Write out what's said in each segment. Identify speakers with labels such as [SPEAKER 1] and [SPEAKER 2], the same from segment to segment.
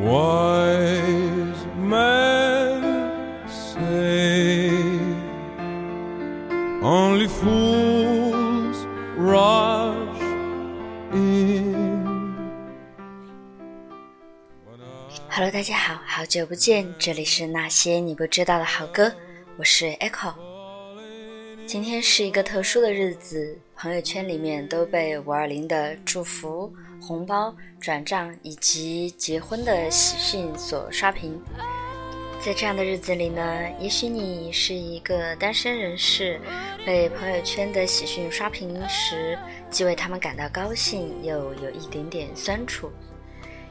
[SPEAKER 1] Wise men say only fools rush in.
[SPEAKER 2] Hello，大家好，好久不见，这里是那些你不知道的好歌，我是 Echo。今天是一个特殊的日子，朋友圈里面都被五二零的祝福。红包、转账以及结婚的喜讯所刷屏，在这样的日子里呢，也许你是一个单身人士，被朋友圈的喜讯刷屏时，既为他们感到高兴，又有一点点酸楚；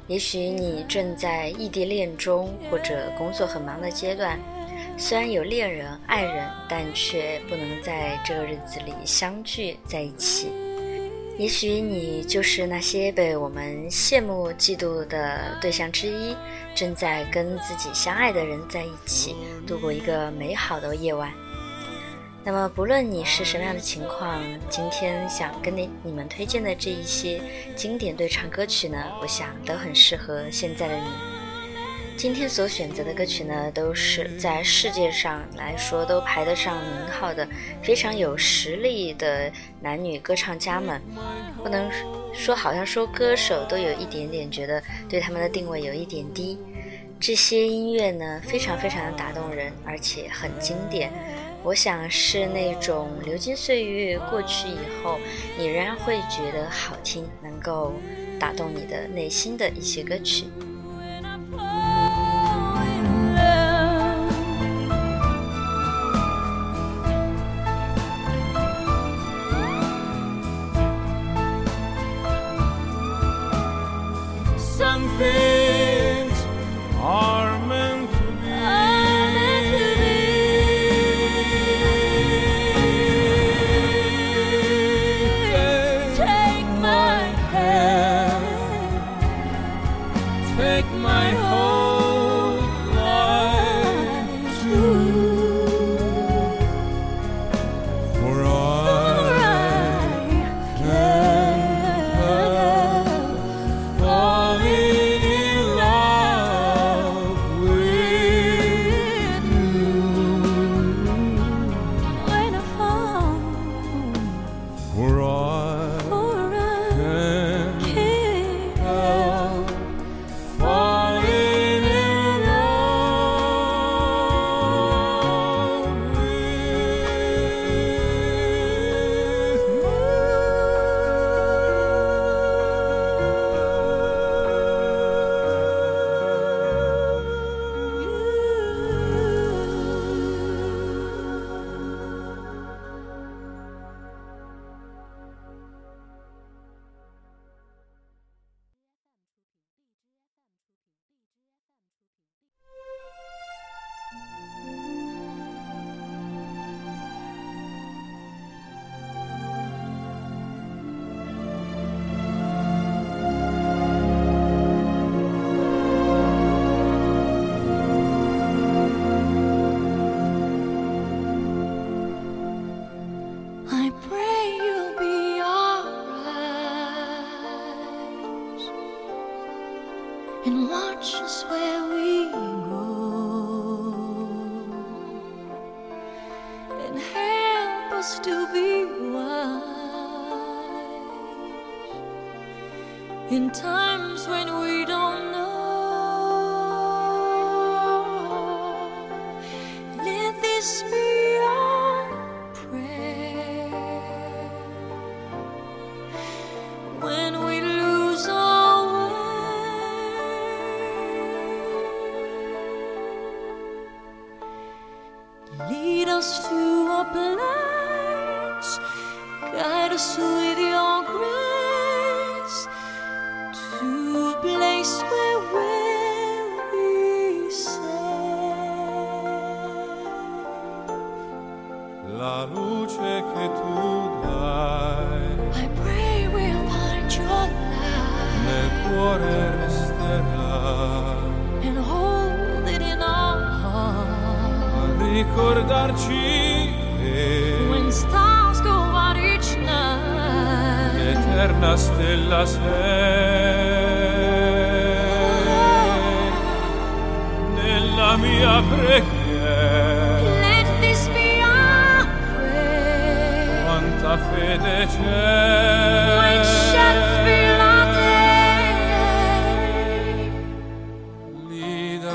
[SPEAKER 2] 也许你正在异地恋中，或者工作很忙的阶段，虽然有恋人、爱人，但却不能在这个日子里相聚在一起。也许你就是那些被我们羡慕、嫉妒的对象之一，正在跟自己相爱的人在一起度过一个美好的夜晚。那么，不论你是什么样的情况，今天想跟你你们推荐的这一些经典对唱歌曲呢，我想都很适合现在的你。今天所选择的歌曲呢，都是在世界上来说都排得上名号的非常有实力的男女歌唱家们。不能说好像说歌手都有一点点觉得对他们的定位有一点低。这些音乐呢，非常非常的打动人，而且很经典。我想是那种流金岁月过去以后，你仍然会觉得好听，能够打动你的内心的一些歌曲。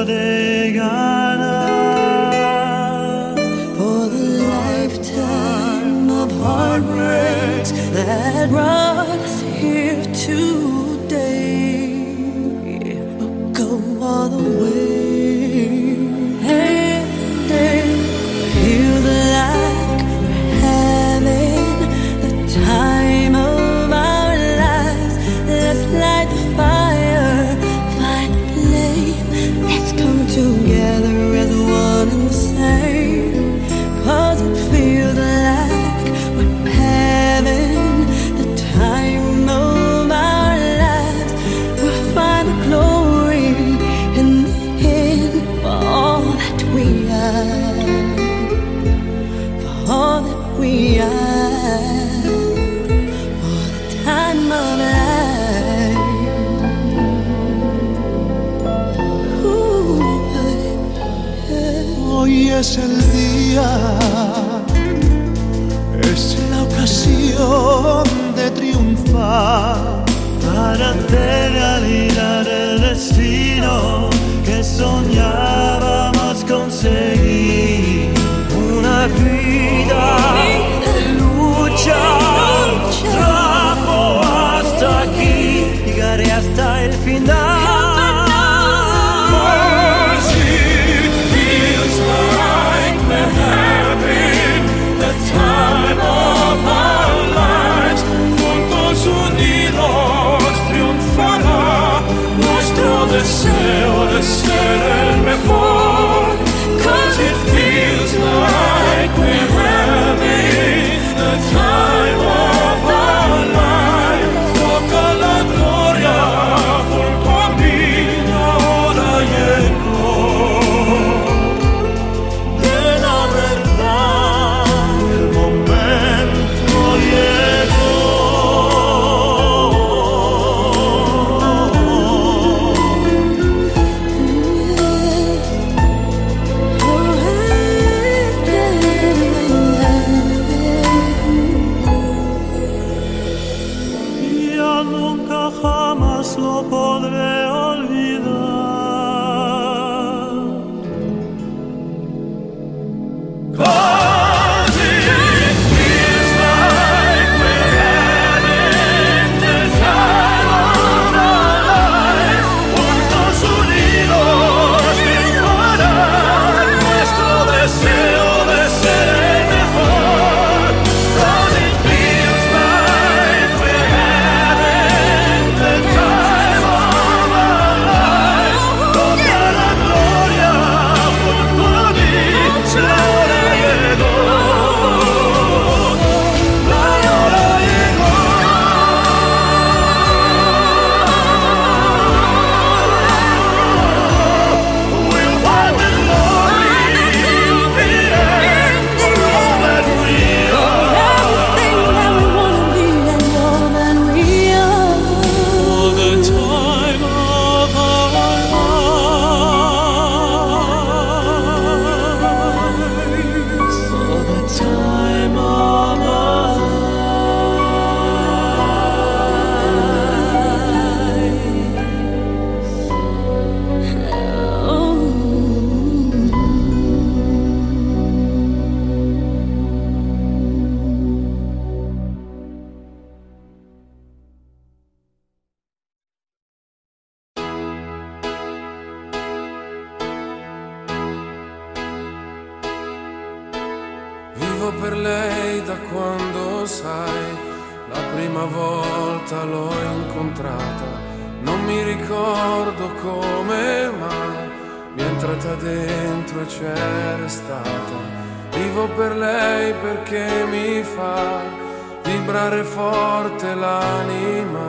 [SPEAKER 3] For the lifetime of heartbreaks that
[SPEAKER 4] rise. Es el día, es la ocasión de triunfar para hacer realidad el destino que soñábamos conseguir. Una vida de lucha.
[SPEAKER 5] Christus. entrata dentro e c'è restata. Vivo per lei perché mi fa vibrare forte l'anima.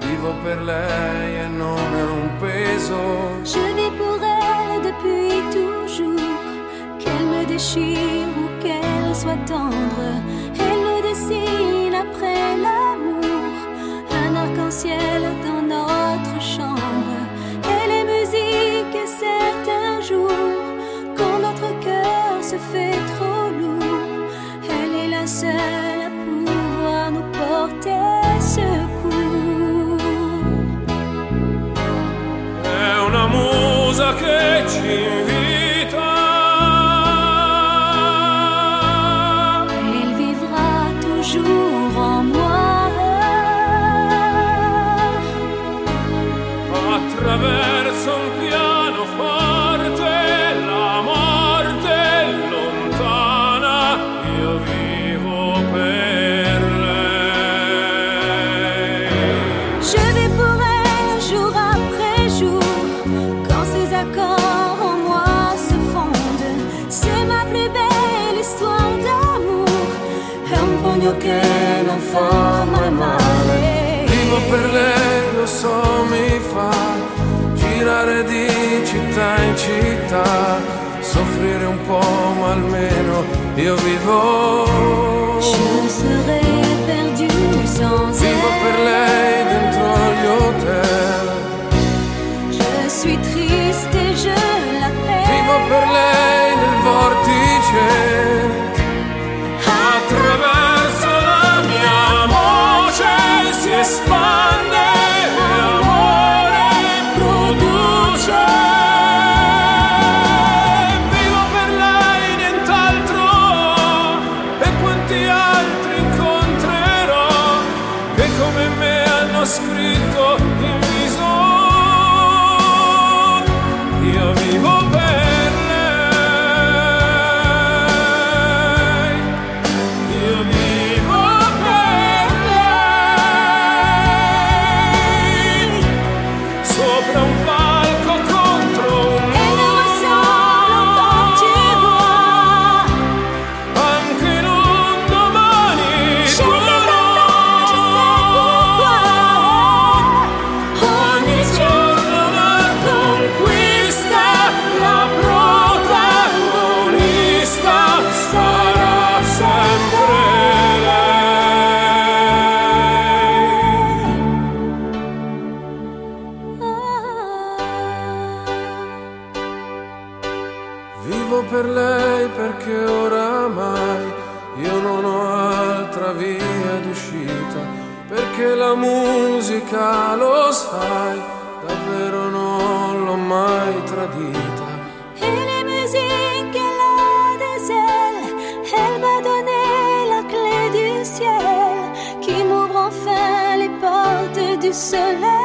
[SPEAKER 5] Vivo per lei e non è un peso.
[SPEAKER 6] Je vis pour elle depuis toujours. Qu'elle me déchire ou qu'elle soit tendre. Elle me dessine après l'amour. Un arc-en-ciel dans c'est un jour quand notre cœur se fait.
[SPEAKER 5] fa mai male. Vivo per lei, lo so, mi fa girare di città in città, soffrire un po', ma almeno io vivo. Vivo per lei dentro gli hotel. Vivo per lei nel vortice.
[SPEAKER 7] scritto
[SPEAKER 5] Et tradita.
[SPEAKER 6] E le musique, la des ailes, elle m'a donné la clé du ciel qui m'ouvre enfin les portes du soleil.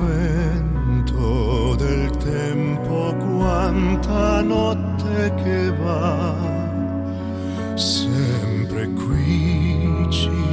[SPEAKER 6] tormento del tempo, quanta notte che va, sempre qui ci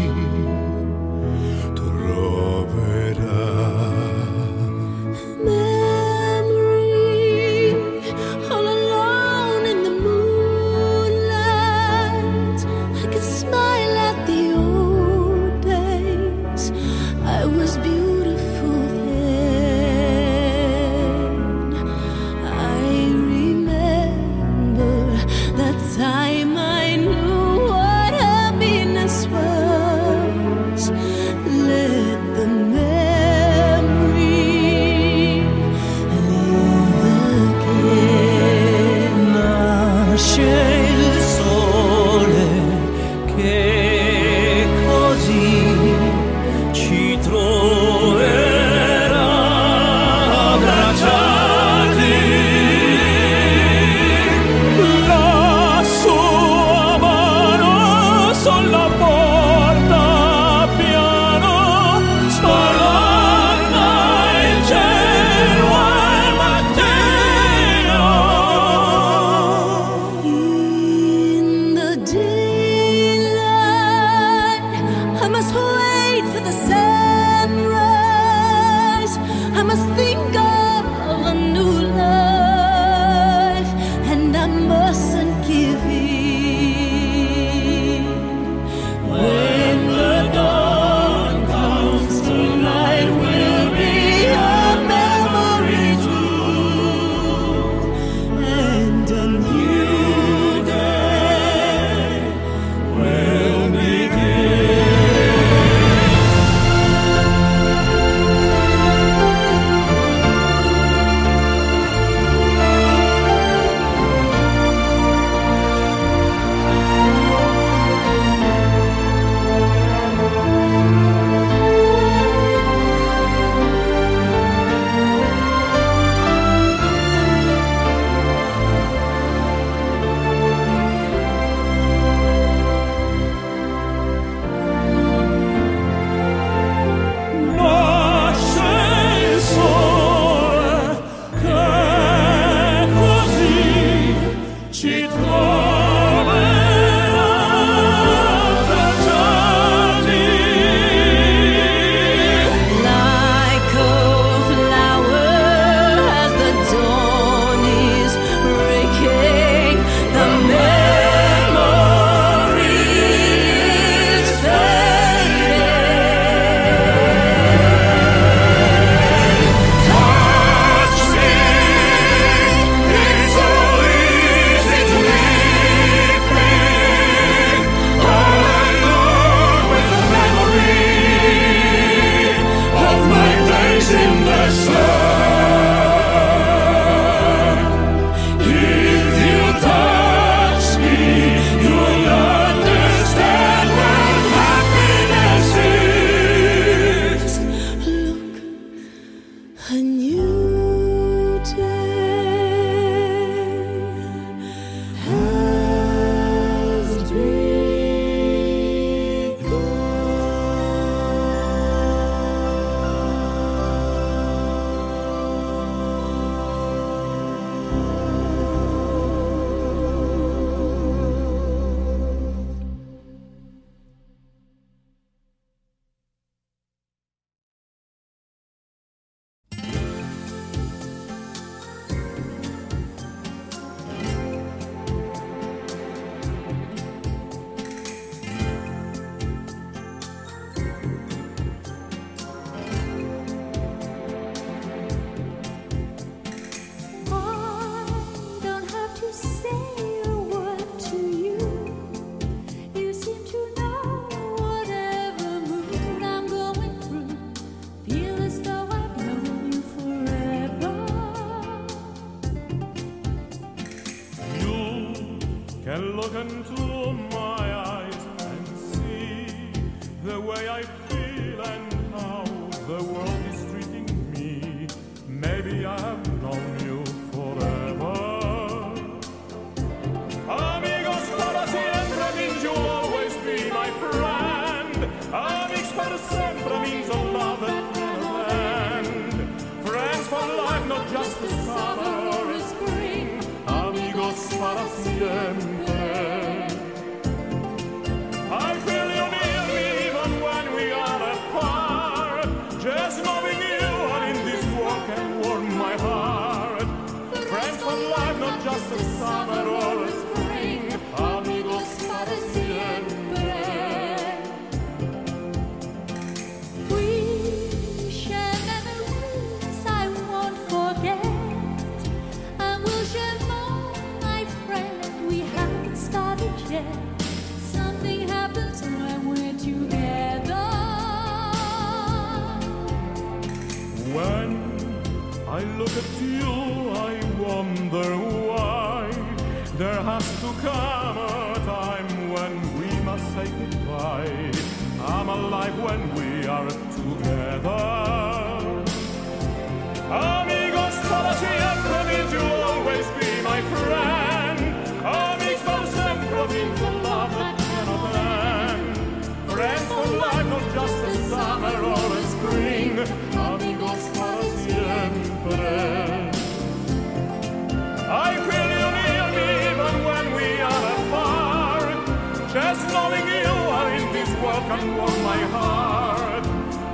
[SPEAKER 8] my heart.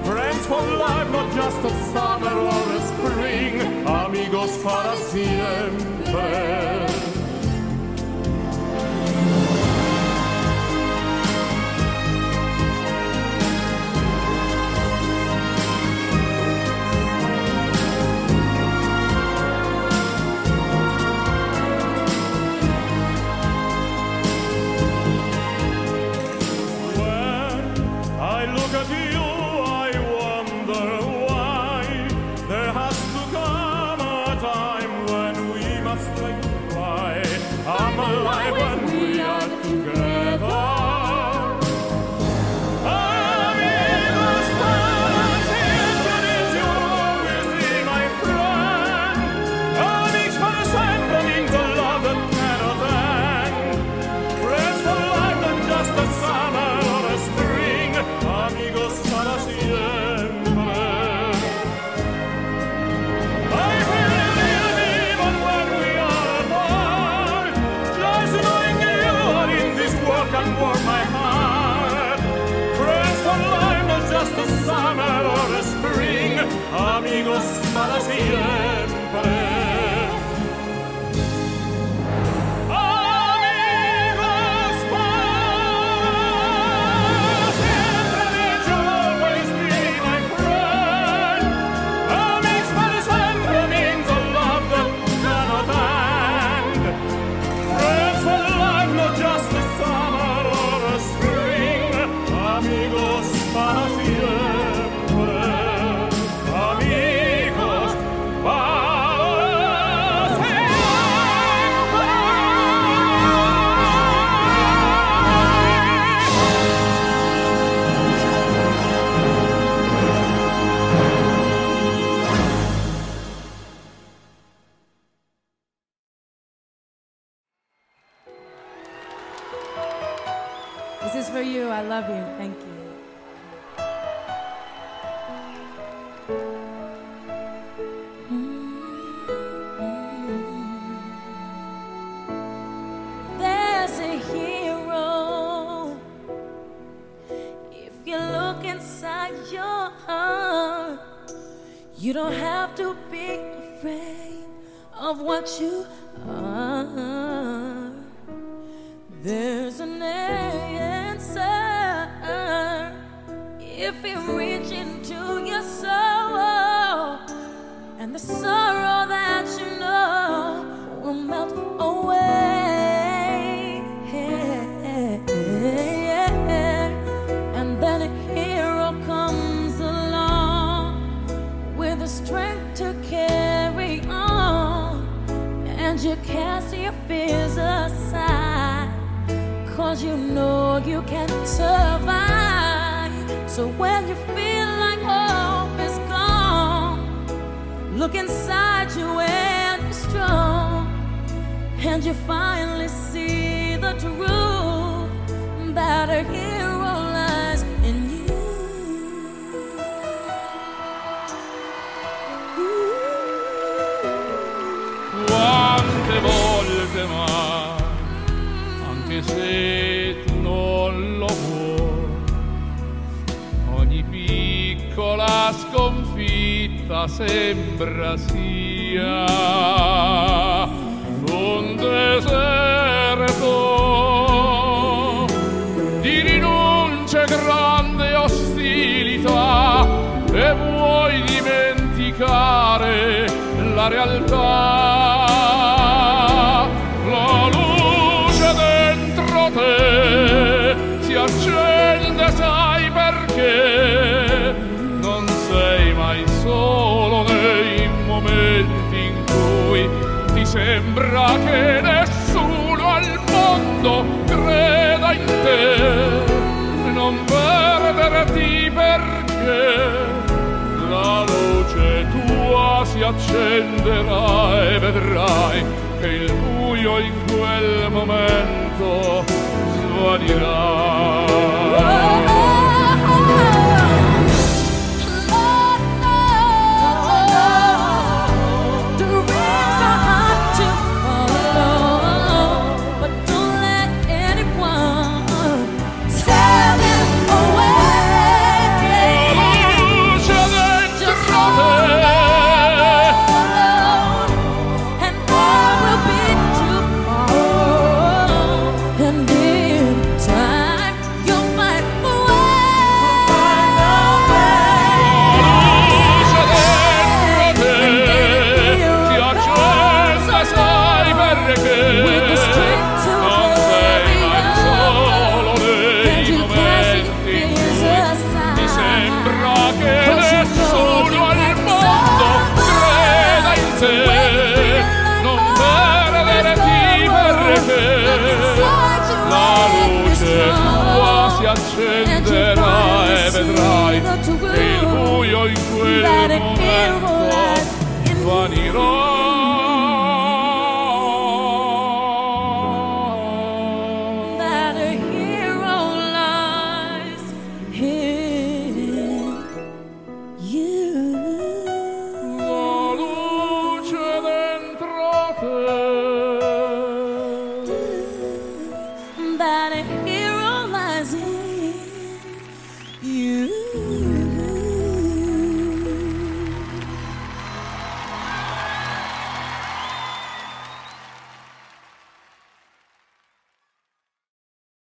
[SPEAKER 8] Friends for life, not just a summer or a spring, amigos para siempre. This is for you. I
[SPEAKER 6] love you. Thank you. You don't have to be afraid of what you are. There's an end. If you reach into your soul, and the sorrow that you know will melt away. And then a hero comes along with the strength to carry on, and you cast your fears aside. Cause you know you can survive. So when you feel like hope is gone, look inside you and you're strong. And you finally see the truth that a hero
[SPEAKER 1] sembra sia un deserto di rinunce grande ostilità e vuoi dimenticare la realtà sembra che nessuno al mondo creda in te non perderti perché la luce tua si accenderà e vedrai che il buio in quel momento svanirà.